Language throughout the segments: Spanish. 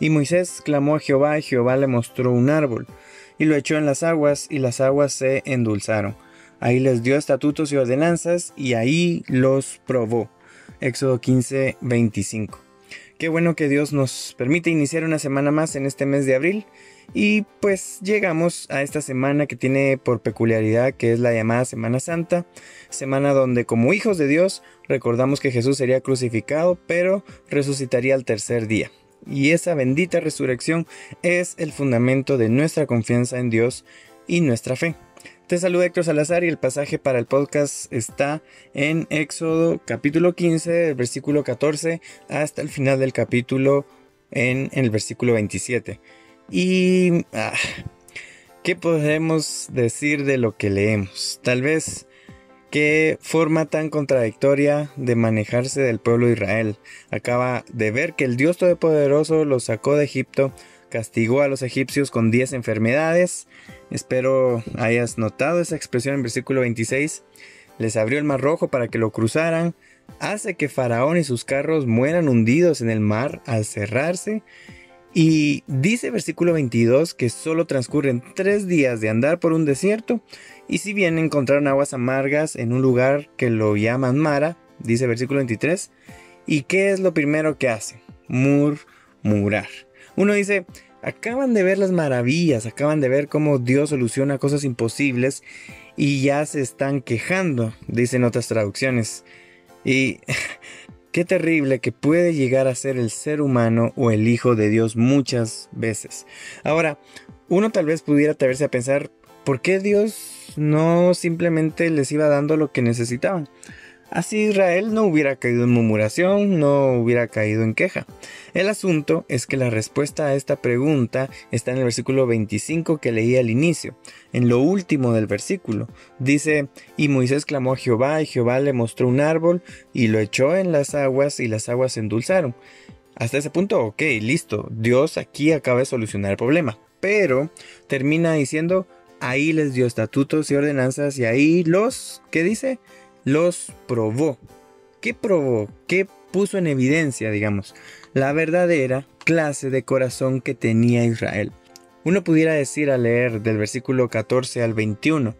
Y Moisés clamó a Jehová y Jehová le mostró un árbol, y lo echó en las aguas, y las aguas se endulzaron. Ahí les dio estatutos y ordenanzas, y ahí los probó. Éxodo 15, 25. Qué bueno que Dios nos permite iniciar una semana más en este mes de abril. Y pues llegamos a esta semana que tiene por peculiaridad que es la llamada Semana Santa, semana donde como hijos de Dios recordamos que Jesús sería crucificado, pero resucitaría al tercer día y esa bendita resurrección es el fundamento de nuestra confianza en Dios y nuestra fe. Te saluda Héctor Salazar y el pasaje para el podcast está en Éxodo capítulo 15, versículo 14 hasta el final del capítulo en, el versículo 27. Y... Ah, ¿Qué podemos decir de lo que leemos? Tal vez Qué forma tan contradictoria de manejarse del pueblo de Israel. Acaba de ver que el Dios Todopoderoso los sacó de Egipto, castigó a los egipcios con 10 enfermedades. Espero hayas notado esa expresión en versículo 26. Les abrió el mar rojo para que lo cruzaran. Hace que Faraón y sus carros mueran hundidos en el mar al cerrarse. Y dice versículo 22 que solo transcurren tres días de andar por un desierto y si bien encontraron aguas amargas en un lugar que lo llaman Mara, dice versículo 23, ¿y qué es lo primero que hacen? Murmurar. Uno dice, acaban de ver las maravillas, acaban de ver cómo Dios soluciona cosas imposibles y ya se están quejando, dicen otras traducciones. Y qué terrible que puede llegar a ser el ser humano o el Hijo de Dios muchas veces. Ahora, uno tal vez pudiera atreverse a pensar, ¿por qué Dios no simplemente les iba dando lo que necesitaban. Así Israel no hubiera caído en murmuración, no hubiera caído en queja. El asunto es que la respuesta a esta pregunta está en el versículo 25 que leí al inicio, en lo último del versículo. Dice, y Moisés clamó a Jehová y Jehová le mostró un árbol y lo echó en las aguas y las aguas se endulzaron. Hasta ese punto, ok, listo, Dios aquí acaba de solucionar el problema. Pero termina diciendo, ahí les dio estatutos y ordenanzas y ahí los, ¿qué dice? Los probó. ¿Qué probó? ¿Qué puso en evidencia, digamos? La verdadera clase de corazón que tenía Israel. Uno pudiera decir al leer del versículo 14 al 21,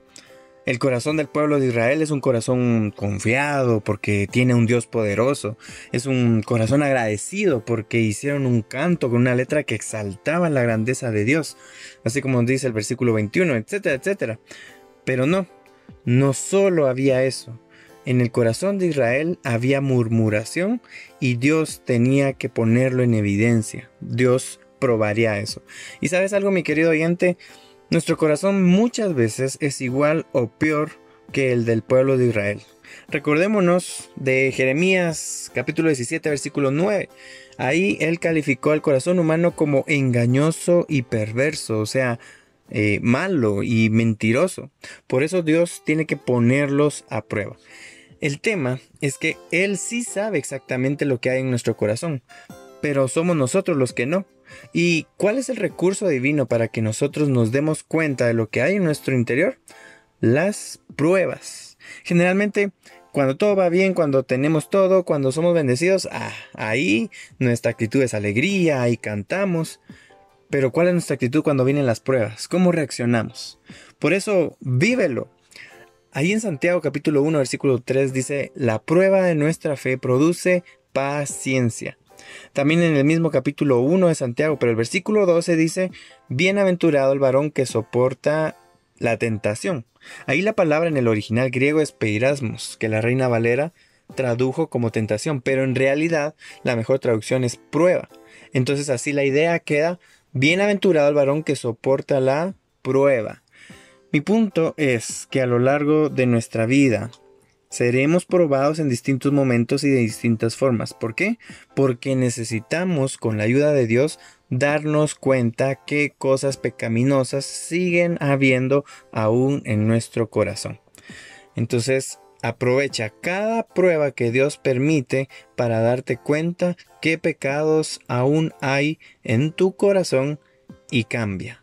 el corazón del pueblo de Israel es un corazón confiado porque tiene un Dios poderoso. Es un corazón agradecido porque hicieron un canto con una letra que exaltaba la grandeza de Dios. Así como dice el versículo 21, etcétera, etcétera. Pero no, no solo había eso. En el corazón de Israel había murmuración y Dios tenía que ponerlo en evidencia. Dios probaría eso. Y sabes algo, mi querido oyente, nuestro corazón muchas veces es igual o peor que el del pueblo de Israel. Recordémonos de Jeremías capítulo 17 versículo 9. Ahí él calificó al corazón humano como engañoso y perverso, o sea, eh, malo y mentiroso. Por eso Dios tiene que ponerlos a prueba. El tema es que Él sí sabe exactamente lo que hay en nuestro corazón, pero somos nosotros los que no. ¿Y cuál es el recurso divino para que nosotros nos demos cuenta de lo que hay en nuestro interior? Las pruebas. Generalmente, cuando todo va bien, cuando tenemos todo, cuando somos bendecidos, ah, ahí nuestra actitud es alegría, y cantamos. Pero ¿cuál es nuestra actitud cuando vienen las pruebas? ¿Cómo reaccionamos? Por eso, vívelo. Ahí en Santiago capítulo 1 versículo 3 dice, la prueba de nuestra fe produce paciencia. También en el mismo capítulo 1 de Santiago, pero el versículo 12 dice, bienaventurado el varón que soporta la tentación. Ahí la palabra en el original griego es peirasmos, que la reina Valera tradujo como tentación, pero en realidad la mejor traducción es prueba. Entonces así la idea queda, bienaventurado el varón que soporta la prueba. Mi punto es que a lo largo de nuestra vida, Seremos probados en distintos momentos y de distintas formas. ¿Por qué? Porque necesitamos, con la ayuda de Dios, darnos cuenta qué cosas pecaminosas siguen habiendo aún en nuestro corazón. Entonces, aprovecha cada prueba que Dios permite para darte cuenta qué pecados aún hay en tu corazón y cambia.